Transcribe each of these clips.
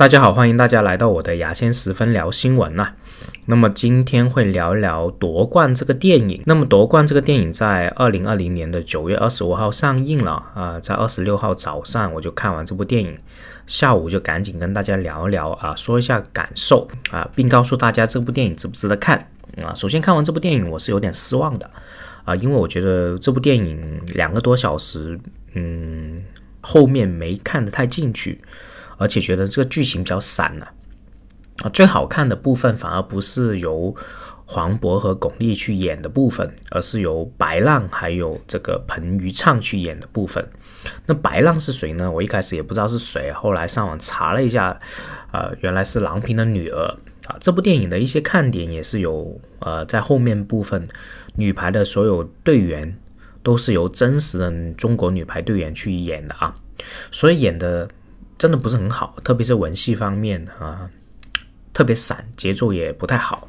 大家好，欢迎大家来到我的牙签十分聊新闻呐。那么今天会聊一聊夺冠这个电影。那么夺冠这个电影在二零二零年的九月二十五号上映了啊，在二十六号早上我就看完这部电影，下午就赶紧跟大家聊一聊啊，说一下感受啊，并告诉大家这部电影值不值得看啊。首先看完这部电影，我是有点失望的啊，因为我觉得这部电影两个多小时，嗯，后面没看得太进去。而且觉得这个剧情比较散了啊，最好看的部分反而不是由黄渤和巩俐去演的部分，而是由白浪还有这个彭昱畅去演的部分。那白浪是谁呢？我一开始也不知道是谁，后来上网查了一下，呃，原来是郎平的女儿啊。这部电影的一些看点也是有，呃，在后面部分女排的所有队员都是由真实的中国女排队员去演的啊，所以演的。真的不是很好，特别是文戏方面啊，特别散，节奏也不太好。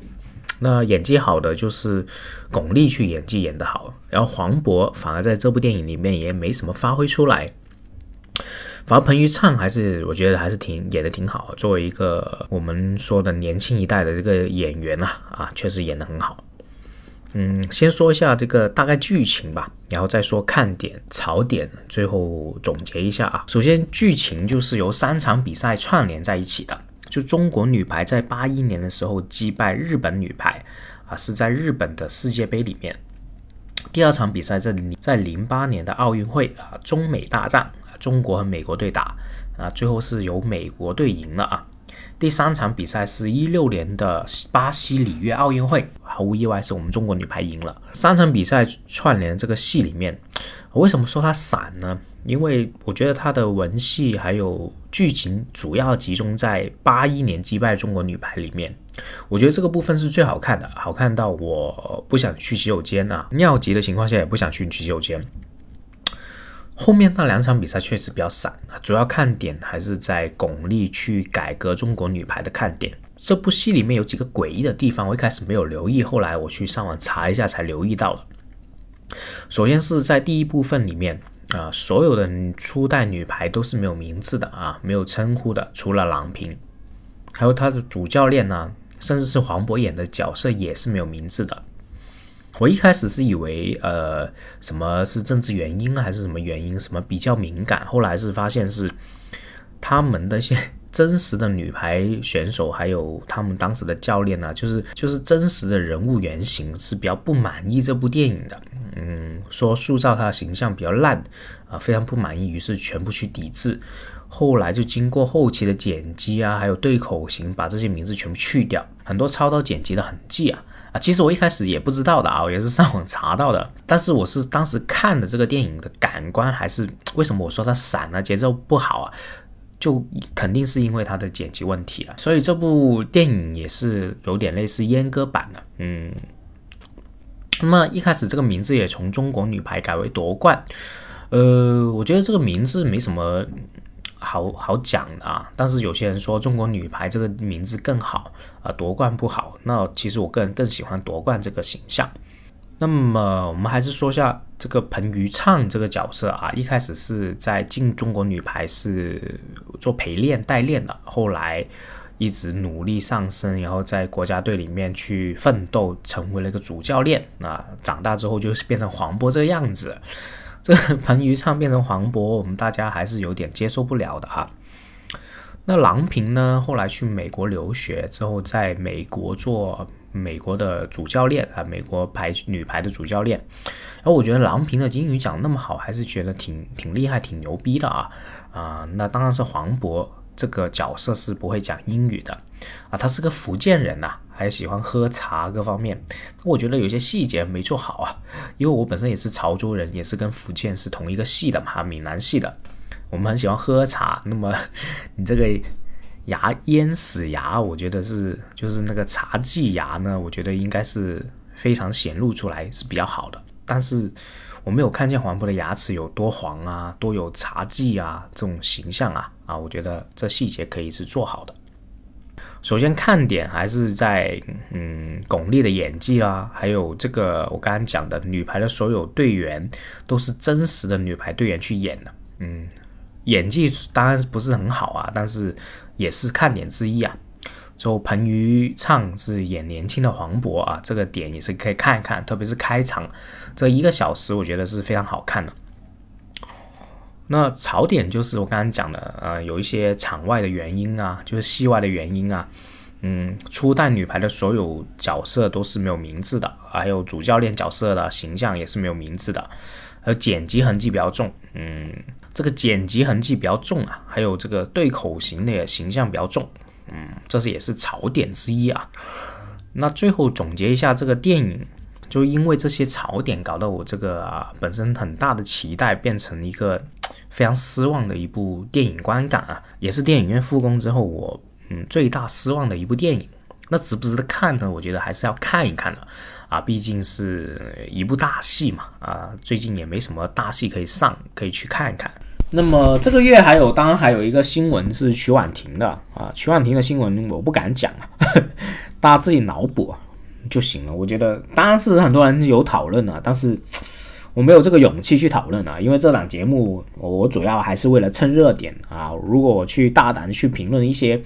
那演技好的就是巩俐去演技演得好，然后黄渤反而在这部电影里面也没什么发挥出来。反而彭昱畅还是我觉得还是挺演的挺好，作为一个我们说的年轻一代的这个演员啊啊，确实演得很好。嗯，先说一下这个大概剧情吧，然后再说看点、槽点，最后总结一下啊。首先，剧情就是由三场比赛串联在一起的。就中国女排在八一年的时候击败日本女排，啊，是在日本的世界杯里面。第二场比赛在在零八年的奥运会啊，中美大战，中国和美国队打，啊，最后是由美国队赢了啊。第三场比赛是一六年的巴西里约奥运会，毫无意外是我们中国女排赢了。三场比赛串联这个戏里面，为什么说它散呢？因为我觉得它的文戏还有剧情主要集中在八一年击败中国女排里面，我觉得这个部分是最好看的，好看到我不想去洗手间啊，尿急的情况下也不想去洗手间。后面那两场比赛确实比较散啊，主要看点还是在巩俐去改革中国女排的看点。这部戏里面有几个诡异的地方，我一开始没有留意，后来我去上网查一下才留意到了。首先是在第一部分里面啊，所有的初代女排都是没有名字的啊，没有称呼的，除了郎平，还有他的主教练呢，甚至是黄渤演的角色也是没有名字的。我一开始是以为，呃，什么是政治原因还是什么原因，什么比较敏感。后来是发现是他们的些 真实的女排选手，还有他们当时的教练呢，就是就是真实的人物原型是比较不满意这部电影的，嗯，说塑造他的形象比较烂啊，非常不满意，于是全部去抵制。后来就经过后期的剪辑啊，还有对口型，把这些名字全部去掉，很多操刀剪辑的痕迹啊。啊，其实我一开始也不知道的啊，我也是上网查到的。但是我是当时看的这个电影的感官，还是为什么我说它散了，节奏不好啊？就肯定是因为它的剪辑问题啊。所以这部电影也是有点类似阉割版的，嗯。那么一开始这个名字也从中国女排改为夺冠，呃，我觉得这个名字没什么。好好讲的啊，但是有些人说中国女排这个名字更好啊，夺冠不好。那其实我个人更喜欢夺冠这个形象。那么我们还是说下这个彭昱畅这个角色啊，一开始是在进中国女排是做陪练代练的，后来一直努力上升，然后在国家队里面去奋斗，成为了一个主教练。那长大之后就是变成黄渤这个样子。这 彭昱畅变成黄渤，我们大家还是有点接受不了的哈。那郎平呢？后来去美国留学之后，在美国做美国的主教练啊，美国排女排的主教练。然后我觉得郎平的英语讲那么好，还是觉得挺挺厉害、挺牛逼的啊啊！那当然是黄渤这个角色是不会讲英语的啊，他是个福建人呐。还喜欢喝茶，各方面，我觉得有些细节没做好啊。因为我本身也是潮州人，也是跟福建是同一个系的嘛，闽南系的。我们很喜欢喝茶，那么 你这个牙烟死牙，我觉得是就是那个茶忌牙呢，我觉得应该是非常显露出来是比较好的。但是我没有看见黄渤的牙齿有多黄啊，多有茶忌啊这种形象啊啊，我觉得这细节可以是做好的。首先看点还是在嗯巩俐的演技啦，还有这个我刚刚讲的女排的所有队员都是真实的女排队员去演的，嗯，演技当然不是很好啊，但是也是看点之一啊。之后彭昱畅是演年轻的黄渤啊，这个点也是可以看一看，特别是开场这一个小时，我觉得是非常好看的。那槽点就是我刚刚讲的，呃，有一些场外的原因啊，就是戏外的原因啊。嗯，初代女排的所有角色都是没有名字的，还有主教练角色的形象也是没有名字的，而剪辑痕迹比较重。嗯，这个剪辑痕迹比较重啊，还有这个对口型的形象比较重。嗯，这是也是槽点之一啊。那最后总结一下这个电影，就因为这些槽点，搞得我这个啊本身很大的期待变成一个 非常失望的一部电影观感啊，也是电影院复工之后我。嗯，最大失望的一部电影，那值不值得看呢？我觉得还是要看一看的啊，毕竟是一部大戏嘛啊，最近也没什么大戏可以上，可以去看一看。那么这个月还有，当然还有一个新闻是曲婉婷的啊，曲婉婷的新闻我不敢讲啊，大家自己脑补就行了。我觉得当然是很多人有讨论啊，但是。我没有这个勇气去讨论啊，因为这档节目我主要还是为了蹭热点啊。如果我去大胆的去评论一些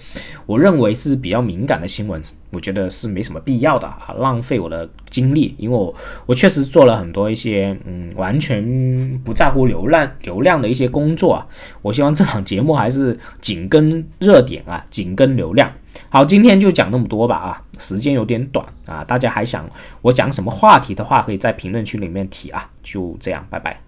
我认为是比较敏感的新闻，我觉得是没什么必要的啊，浪费我的精力。因为我我确实做了很多一些嗯完全不在乎流量流量的一些工作啊。我希望这档节目还是紧跟热点啊，紧跟流量。好，今天就讲那么多吧啊，时间有点短啊，大家还想我讲什么话题的话，可以在评论区里面提啊，就这样，拜拜。